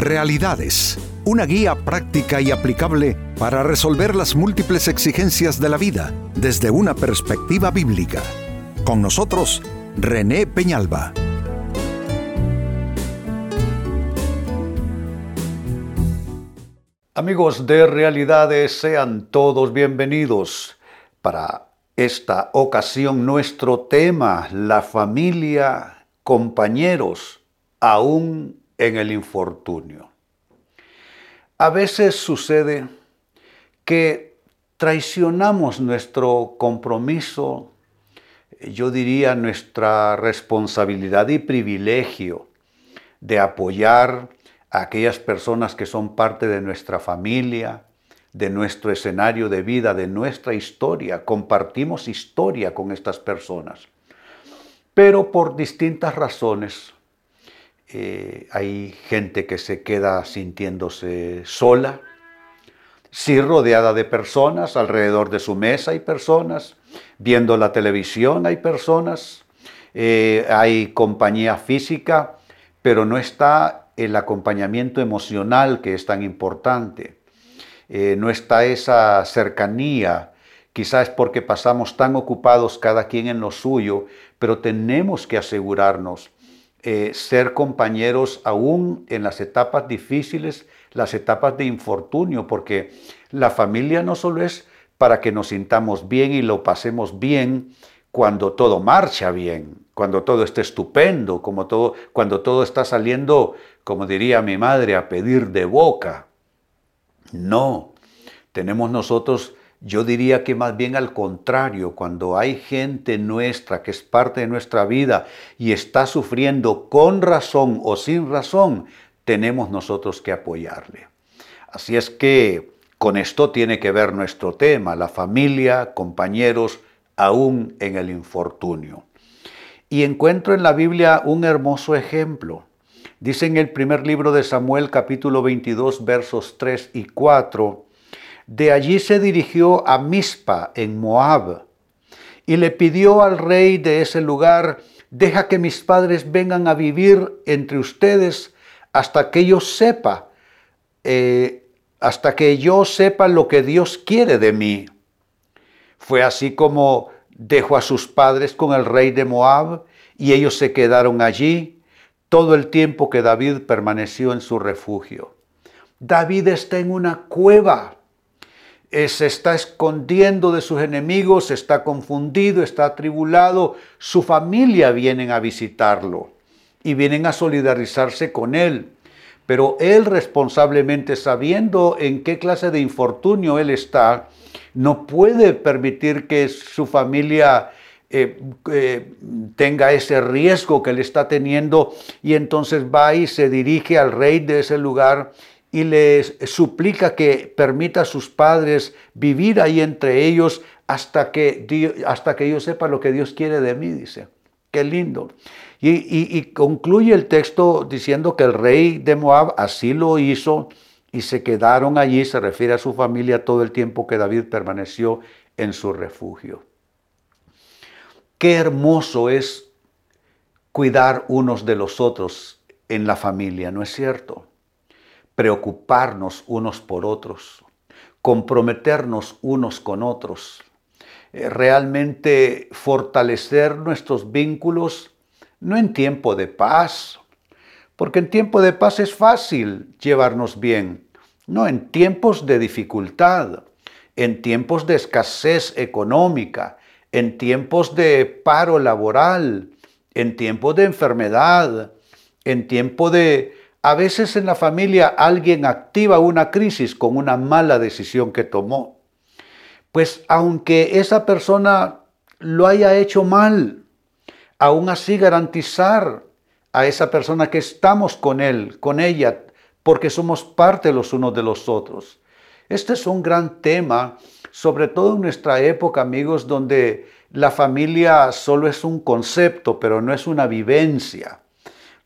Realidades, una guía práctica y aplicable para resolver las múltiples exigencias de la vida desde una perspectiva bíblica. Con nosotros, René Peñalba. Amigos de Realidades, sean todos bienvenidos. Para esta ocasión nuestro tema, la familia, compañeros, aún en el infortunio. A veces sucede que traicionamos nuestro compromiso, yo diría nuestra responsabilidad y privilegio de apoyar a aquellas personas que son parte de nuestra familia, de nuestro escenario de vida, de nuestra historia. Compartimos historia con estas personas. Pero por distintas razones eh, hay gente que se queda sintiéndose sola, sí rodeada de personas, alrededor de su mesa hay personas, viendo la televisión hay personas, eh, hay compañía física, pero no está el acompañamiento emocional que es tan importante, eh, no está esa cercanía, quizás porque pasamos tan ocupados cada quien en lo suyo, pero tenemos que asegurarnos eh, ser compañeros aún en las etapas difíciles, las etapas de infortunio, porque la familia no solo es para que nos sintamos bien y lo pasemos bien cuando todo marcha bien, cuando todo está estupendo, como todo, cuando todo está saliendo, como diría mi madre, a pedir de boca. No, tenemos nosotros yo diría que más bien al contrario, cuando hay gente nuestra que es parte de nuestra vida y está sufriendo con razón o sin razón, tenemos nosotros que apoyarle. Así es que con esto tiene que ver nuestro tema, la familia, compañeros, aún en el infortunio. Y encuentro en la Biblia un hermoso ejemplo. Dice en el primer libro de Samuel capítulo 22 versos 3 y 4, de allí se dirigió a Mizpa, en Moab, y le pidió al rey de ese lugar, deja que mis padres vengan a vivir entre ustedes hasta que yo sepa, eh, hasta que yo sepa lo que Dios quiere de mí. Fue así como dejó a sus padres con el rey de Moab y ellos se quedaron allí todo el tiempo que David permaneció en su refugio. David está en una cueva se está escondiendo de sus enemigos, está confundido, está atribulado, su familia vienen a visitarlo y vienen a solidarizarse con él. Pero él responsablemente, sabiendo en qué clase de infortunio él está, no puede permitir que su familia eh, eh, tenga ese riesgo que él está teniendo y entonces va y se dirige al rey de ese lugar y les suplica que permita a sus padres vivir ahí entre ellos hasta que, hasta que yo sepa lo que Dios quiere de mí, dice. Qué lindo. Y, y concluye el texto diciendo que el rey de Moab así lo hizo y se quedaron allí, se refiere a su familia todo el tiempo que David permaneció en su refugio. Qué hermoso es cuidar unos de los otros en la familia, ¿no es cierto? Preocuparnos unos por otros, comprometernos unos con otros, eh, realmente fortalecer nuestros vínculos, no en tiempo de paz, porque en tiempo de paz es fácil llevarnos bien, no en tiempos de dificultad, en tiempos de escasez económica, en tiempos de paro laboral, en tiempos de enfermedad, en tiempo de a veces en la familia alguien activa una crisis con una mala decisión que tomó. Pues aunque esa persona lo haya hecho mal, aún así garantizar a esa persona que estamos con él, con ella, porque somos parte los unos de los otros. Este es un gran tema, sobre todo en nuestra época, amigos, donde la familia solo es un concepto, pero no es una vivencia.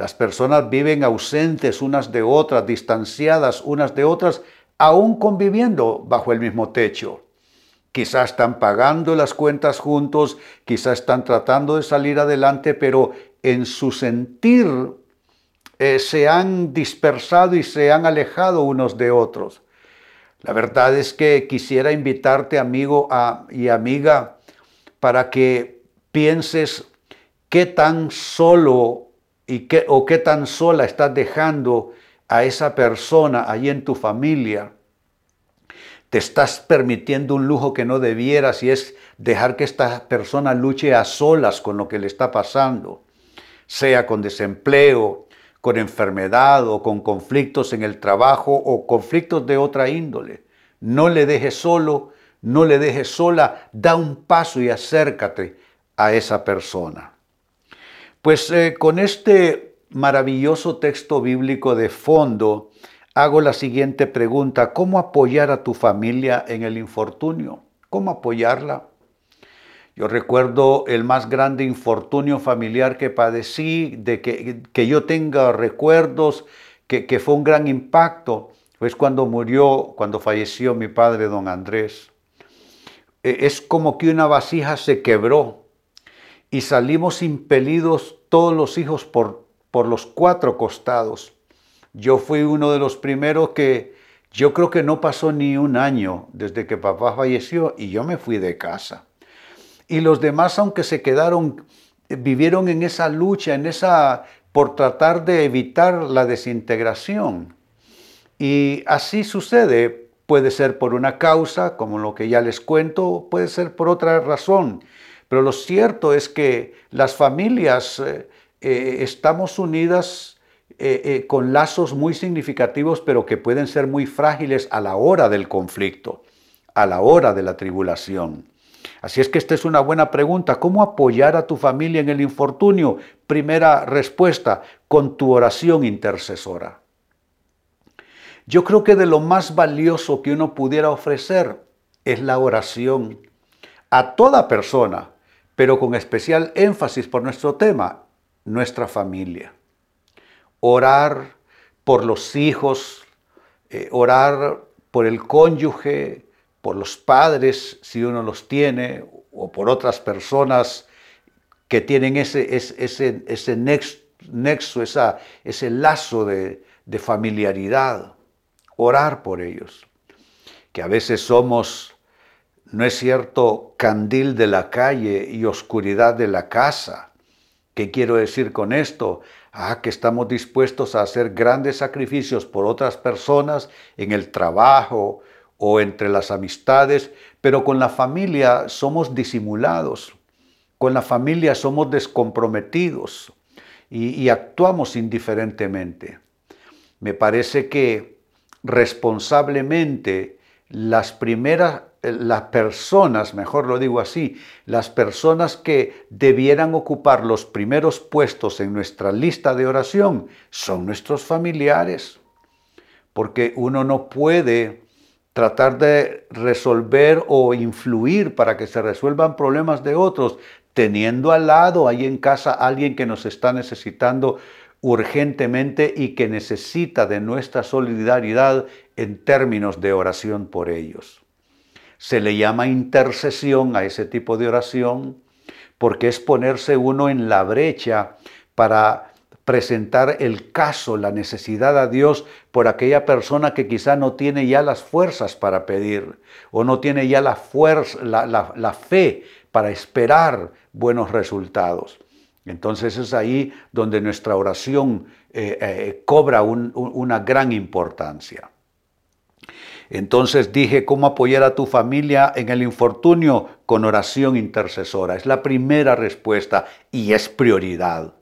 Las personas viven ausentes unas de otras, distanciadas unas de otras, aún conviviendo bajo el mismo techo. Quizás están pagando las cuentas juntos, quizás están tratando de salir adelante, pero en su sentir eh, se han dispersado y se han alejado unos de otros. La verdad es que quisiera invitarte, amigo y amiga, para que pienses qué tan solo y qué, o qué tan sola estás dejando a esa persona ahí en tu familia. Te estás permitiendo un lujo que no debieras y es dejar que esta persona luche a solas con lo que le está pasando, sea con desempleo, con enfermedad o con conflictos en el trabajo o conflictos de otra índole. No le dejes solo, no le dejes sola, da un paso y acércate a esa persona. Pues eh, con este maravilloso texto bíblico de fondo, hago la siguiente pregunta. ¿Cómo apoyar a tu familia en el infortunio? ¿Cómo apoyarla? Yo recuerdo el más grande infortunio familiar que padecí, de que, yo tenga recuerdos, que, que, fue un gran impacto, pues cuando murió, cuando falleció mi padre, don Andrés. E, es como que una vasija se quebró y salimos impelidos todos los hijos por, por los cuatro costados. Yo fui uno de los primeros que yo creo que no pasó ni un año desde que papá falleció y yo me fui de casa. Y los demás, aunque se quedaron, vivieron en esa lucha, en esa por tratar de evitar la desintegración. Y así sucede, puede ser por una causa, como lo que ya les cuento, puede ser por otra razón. Pero lo cierto es que las familias eh, eh, estamos unidas eh, con lazos muy significativos, pero que pueden ser muy frágiles a la hora del conflicto, a la hora de la tribulación. Así es que esta es una buena pregunta. ¿Cómo apoyar a tu familia en el infortunio? Primera respuesta, con tu oración intercesora. Yo creo que de lo más valioso que uno pudiera ofrecer es la oración a toda persona, pero con especial énfasis por nuestro tema, nuestra familia. Orar por los hijos, eh, orar por el cónyuge, por los padres, si uno los tiene, o por otras personas que tienen ese, ese, ese nexo, esa, ese lazo de, de familiaridad. Orar por ellos, que a veces somos no es cierto candil de la calle y oscuridad de la casa. ¿Qué quiero decir con esto? Ah, que estamos dispuestos a hacer grandes sacrificios por otras personas en el trabajo o entre las amistades, pero con la familia somos disimulados, con la familia somos descomprometidos y, y actuamos indiferentemente. Me parece que responsablemente las primeras eh, las personas, mejor lo digo así, las personas que debieran ocupar los primeros puestos en nuestra lista de oración son nuestros familiares, porque uno no puede tratar de resolver o influir para que se resuelvan problemas de otros, teniendo al lado ahí en casa alguien que nos está necesitando urgentemente y que necesita de nuestra solidaridad en términos de oración por ellos. Se le llama intercesión a ese tipo de oración porque es ponerse uno en la brecha para presentar el caso, la necesidad a Dios por aquella persona que quizá no tiene ya las fuerzas para pedir o no tiene ya la, fuerza, la, fe para esperar buenos resultados. Entonces es ahí donde nuestra oración eh, eh, cobra una gran importancia. Entonces dije, ¿cómo apoyar a tu familia en el infortunio? Con oración intercesora. Es la primera respuesta y es prioridad.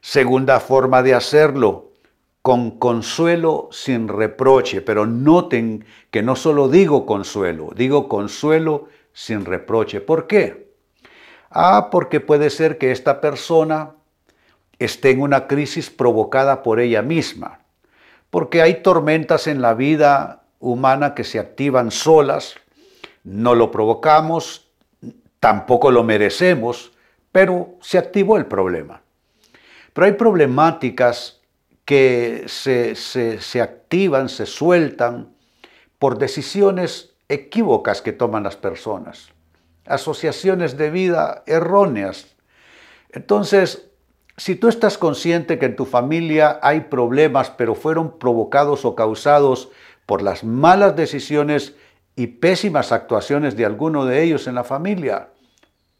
Segunda forma de hacerlo, con consuelo sin reproche. Pero noten que no solo digo consuelo, digo consuelo sin reproche. ¿Por qué? Ah, porque puede ser que esta persona esté en una crisis provocada por ella misma. Porque hay tormentas en la vida humana que se activan solas, no lo provocamos, tampoco lo merecemos, pero se activó el problema. Pero hay problemáticas que se, se, activan, se sueltan por decisiones equívocas que toman las personas, asociaciones de vida erróneas. Entonces, Si tú estás consciente que en tu familia hay problemas, pero fueron provocados o causados por las malas decisiones y pésimas actuaciones de alguno de ellos en la familia,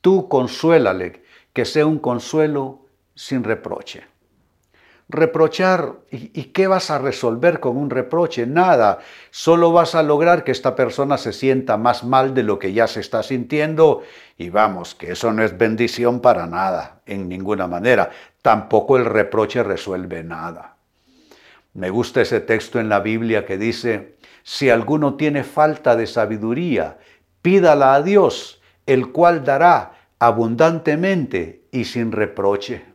tú consuélale, que sea un consuelo sin reproche. Reprochar, ¿y, qué vas a resolver con un reproche? Nada, solo vas a lograr que esta persona se sienta más mal de lo que ya se está sintiendo y vamos, que eso no es bendición para nada, en ninguna manera. Tampoco el reproche resuelve nada. Me gusta ese texto en la Biblia que dice, si alguno tiene falta de sabiduría, pídala a Dios, el cual dará abundantemente y sin reproche.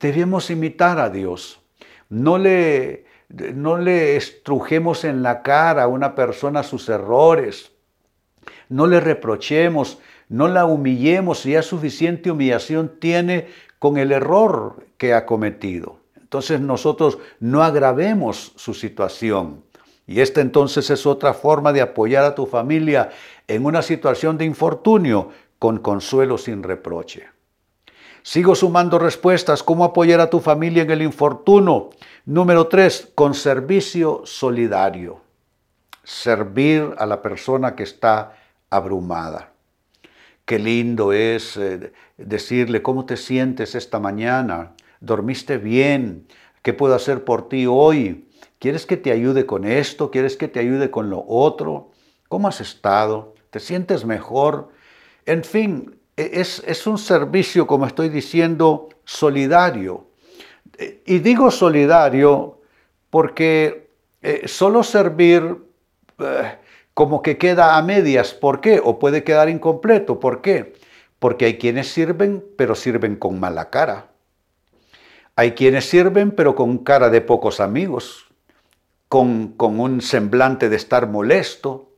Debemos imitar a Dios. No le, no le estrujemos en la cara a una persona sus errores. No le reprochemos, no la humillemos ya suficiente humillación tiene con el error que ha cometido. Entonces nosotros no agravemos su situación. Y esta entonces es otra forma de apoyar a tu familia en una situación de infortunio con consuelo sin reproche. Sigo sumando respuestas. ¿Cómo apoyar a tu familia en el infortunio? Número tres, con servicio solidario. Servir a la persona que está abrumada. Qué lindo es eh, decirle cómo te sientes esta mañana. ¿Dormiste bien? ¿Qué puedo hacer por ti hoy? ¿Quieres que te ayude con esto? ¿Quieres que te ayude con lo otro? ¿Cómo has estado? ¿Te sientes mejor? En fin, e, es, un servicio, como estoy diciendo, solidario. Y digo solidario porque eh, solo servir eh, como que queda a medias. ¿Por qué? O puede quedar incompleto. ¿Por qué? Porque hay quienes sirven, pero sirven con mala cara. Hay quienes sirven, pero con cara de pocos amigos con, un semblante de estar molesto.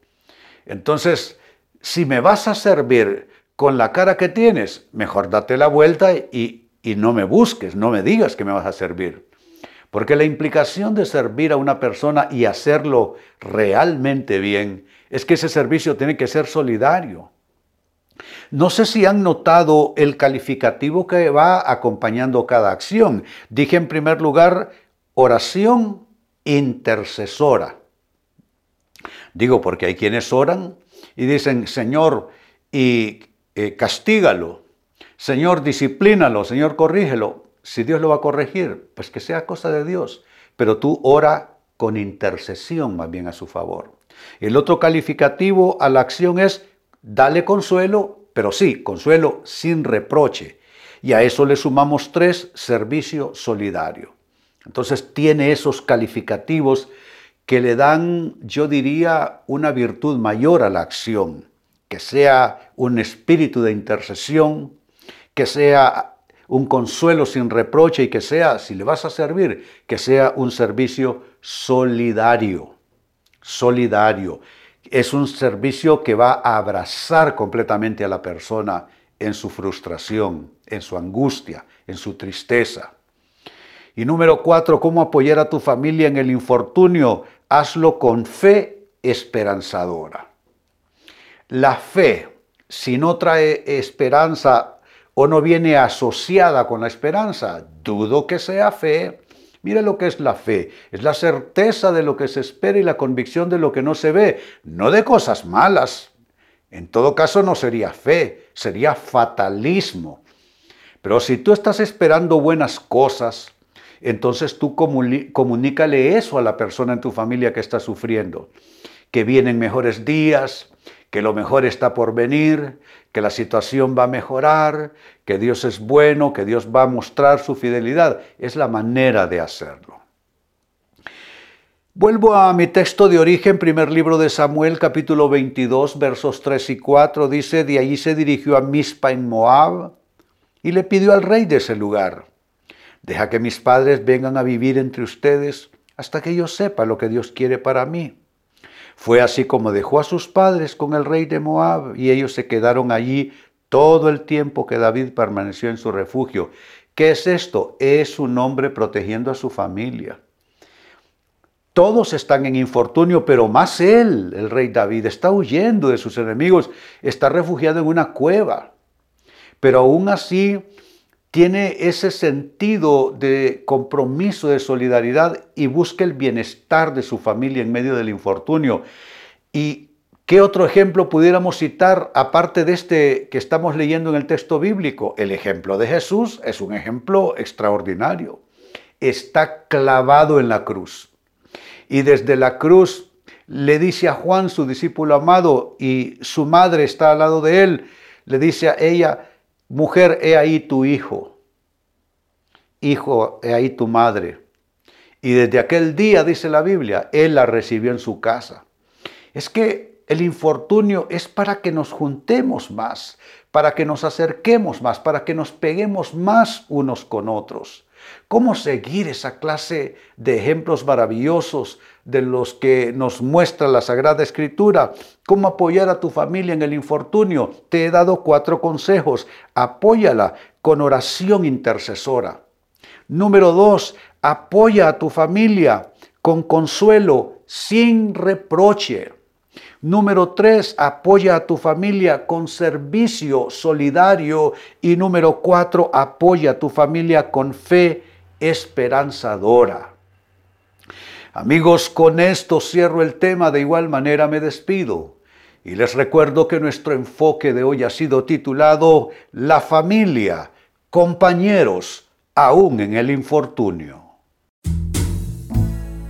Entonces, si me vas a servir con la cara que tienes, mejor date la vuelta y, y no me busques, no me digas que me vas a servir. Porque la implicación de servir a una persona y hacerlo realmente bien es que ese servicio tiene que ser solidario. No sé si han notado el calificativo que va acompañando cada acción. Dije en primer lugar oración intercesora. Digo porque hay quienes oran y dicen, Señor, y eh, castígalo, Señor, disciplínalo, Señor, corrígelo. Si Dios lo va a corregir, pues que sea cosa de Dios. Pero tú ora con intercesión más bien a su favor. El otro calificativo a la acción es, dale consuelo, pero sí, consuelo sin reproche. Y a eso le sumamos tres, servicio solidario. Entonces tiene esos calificativos que le dan, yo diría, una virtud mayor a la acción, que sea un espíritu de intercesión, que sea un consuelo sin reproche y que sea, si le vas a servir, que sea un servicio solidario. Solidario. Es un servicio que va a abrazar completamente a la persona en su frustración, en su angustia, en su tristeza. Y número cuatro, cómo apoyar a tu familia en el infortunio. Hazlo con fe esperanzadora. La fe, si no trae esperanza o no viene asociada con la esperanza, dudo que sea fe. Mire lo que es la fe. Es la certeza de lo que se espera y la convicción de lo que no se ve, no de cosas malas. En todo caso no sería fe, sería fatalismo. Pero si tú estás esperando buenas cosas, entonces tú comunícale eso a la persona en tu familia que está sufriendo, que vienen mejores días, que lo mejor está por venir, que la situación va a mejorar, que Dios es bueno, que Dios va a mostrar su fidelidad. Es la manera de hacerlo. Vuelvo a mi texto de origen, primer libro de Samuel, capítulo 22, versos 3 y 4. Dice, de allí se dirigió a Mispa en Moab y le pidió al rey de ese lugar Deja que mis padres vengan a vivir entre ustedes hasta que yo sepa lo que Dios quiere para mí. Fue así como dejó a sus padres con el rey de Moab y ellos se quedaron allí todo el tiempo que David permaneció en su refugio. ¿Qué es esto? Es un hombre protegiendo a su familia. Todos están en infortunio, pero más él, el rey David, está huyendo de sus enemigos, está refugiado en una cueva. Pero aún así tiene ese sentido de compromiso, de solidaridad y busca el bienestar de su familia en medio del infortunio. ¿Y qué otro ejemplo pudiéramos citar aparte de este que estamos leyendo en el texto bíblico? El ejemplo de Jesús es un ejemplo extraordinario. Está clavado en la cruz. Y desde la cruz le dice a Juan, su discípulo amado, y su madre está al lado de él, le dice a ella, mujer, he ahí tu hijo, hijo, he ahí tu madre. Y desde aquel día, dice la Biblia, él la recibió en su casa. Es que el infortunio es para que nos juntemos más, para que nos acerquemos más, para que nos peguemos más unos con otros. ¿Cómo seguir esa clase de ejemplos maravillosos de los que nos muestra la Sagrada Escritura? ¿Cómo apoyar a tu familia en el infortunio? Te he dado cuatro consejos. Apóyala con oración intercesora. Número dos, apoya a tu familia con consuelo, sin reproche. Número tres, apoya a tu familia con servicio solidario. Y número cuatro, apoya a tu familia con fe esperanzadora. Amigos, con esto cierro el tema, de igual manera me despido. Y les recuerdo que nuestro enfoque de hoy ha sido titulado La familia, compañeros, aún en el infortunio.